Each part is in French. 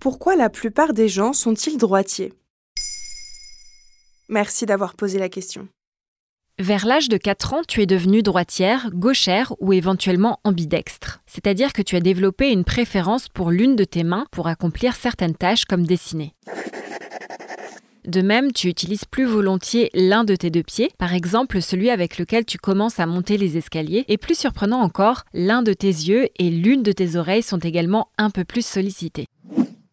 Pourquoi la plupart des gens sont-ils droitiers? Merci d'avoir posé la question. Vers l'âge de 4 ans, tu es devenue droitière, gauchère ou éventuellement ambidextre. C'est-à-dire que tu as développé une préférence pour l'une de tes mains pour accomplir certaines tâches comme dessiner. De même, tu utilises plus volontiers l'un de tes deux pieds, par exemple celui avec lequel tu commences à monter les escaliers, et plus surprenant encore, l'un de tes yeux et l'une de tes oreilles sont également un peu plus sollicités.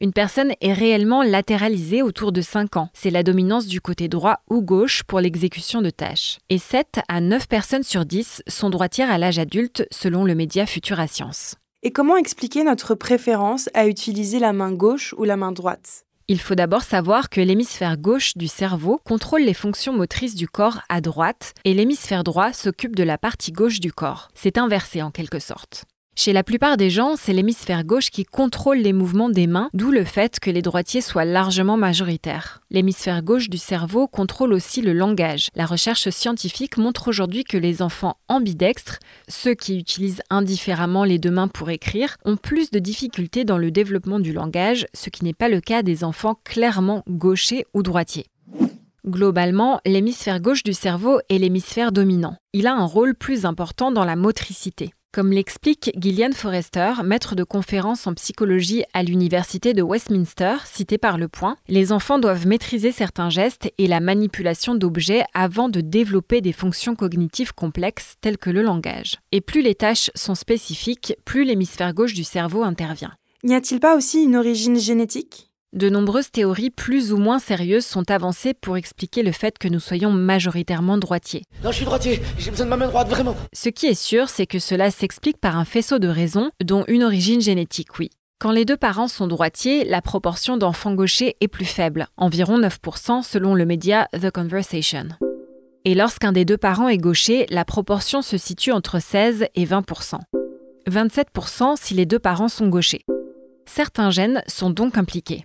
Une personne est réellement latéralisée autour de 5 ans. C'est la dominance du côté droit ou gauche pour l'exécution de tâches. Et 7 à 9 personnes sur 10 sont droitières à l'âge adulte selon le média Futura Science. Et comment expliquer notre préférence à utiliser la main gauche ou la main droite? Il faut d'abord savoir que l'hémisphère gauche du cerveau contrôle les fonctions motrices du corps à droite et l'hémisphère droit s'occupe de la partie gauche du corps. C'est inversé en quelque sorte. Chez la plupart des gens, c'est l'hémisphère gauche qui contrôle les mouvements des mains, d'où le fait que les droitiers soient largement majoritaires. L'hémisphère gauche du cerveau contrôle aussi le langage. La recherche scientifique montre aujourd'hui que les enfants ambidextres, ceux qui utilisent indifféremment les deux mains pour écrire, ont plus de difficultés dans le développement du langage, ce qui n'est pas le cas des enfants clairement gauchers ou droitiers. Globalement, l'hémisphère gauche du cerveau est l'hémisphère dominant. Il a un rôle plus important dans la motricité. Comme l'explique Gillian Forrester, maître de conférence en psychologie à l'Université de Westminster, cité par Le Point, les enfants doivent maîtriser certains gestes et la manipulation d'objets avant de développer des fonctions cognitives complexes telles que le langage. Et plus les tâches sont spécifiques, plus l'hémisphère gauche du cerveau intervient. N'y a-t-il pas aussi une origine génétique? De nombreuses théories plus ou moins sérieuses sont avancées pour expliquer le fait que nous soyons majoritairement droitiers. Non, je suis droitier, j'ai besoin de ma main droite, vraiment. Ce qui est sûr, c'est que cela s'explique par un faisceau de raisons, dont une origine génétique, oui. Quand les deux parents sont droitiers, la proportion d'enfants gauchers est plus faible, environ 9% selon le média The Conversation. Et lorsqu'un des deux parents est gaucher, la proportion se situe entre 16 et 20%. 27% si les deux parents sont gauchers. Certains gènes sont donc impliqués.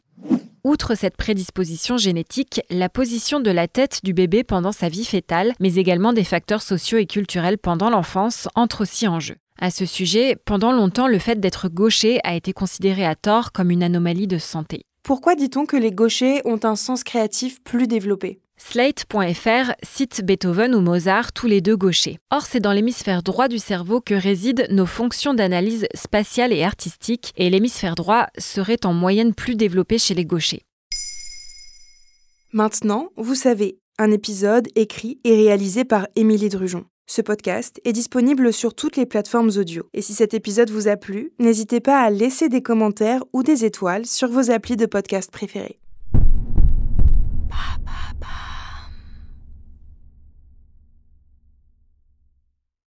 Outre cette prédisposition génétique, la position de la tête du bébé pendant sa vie fétale, mais également des facteurs sociaux et culturels pendant l'enfance, entrent aussi en jeu. À ce sujet, pendant longtemps, le fait d'être gaucher a été considéré à tort comme une anomalie de santé. Pourquoi dit-on que les gauchers ont un sens créatif plus développé? Slate.fr cite Beethoven ou Mozart, tous les deux gauchers. Or, c'est dans l'hémisphère droit du cerveau que résident nos fonctions d'analyse spatiale et artistique, et l'hémisphère droit serait en moyenne plus développé chez les gauchers. Maintenant, vous savez, un épisode écrit et réalisé par Émilie Drujon. Ce podcast est disponible sur toutes les plateformes audio. Et si cet épisode vous a plu, n'hésitez pas à laisser des commentaires ou des étoiles sur vos applis de podcast préférés.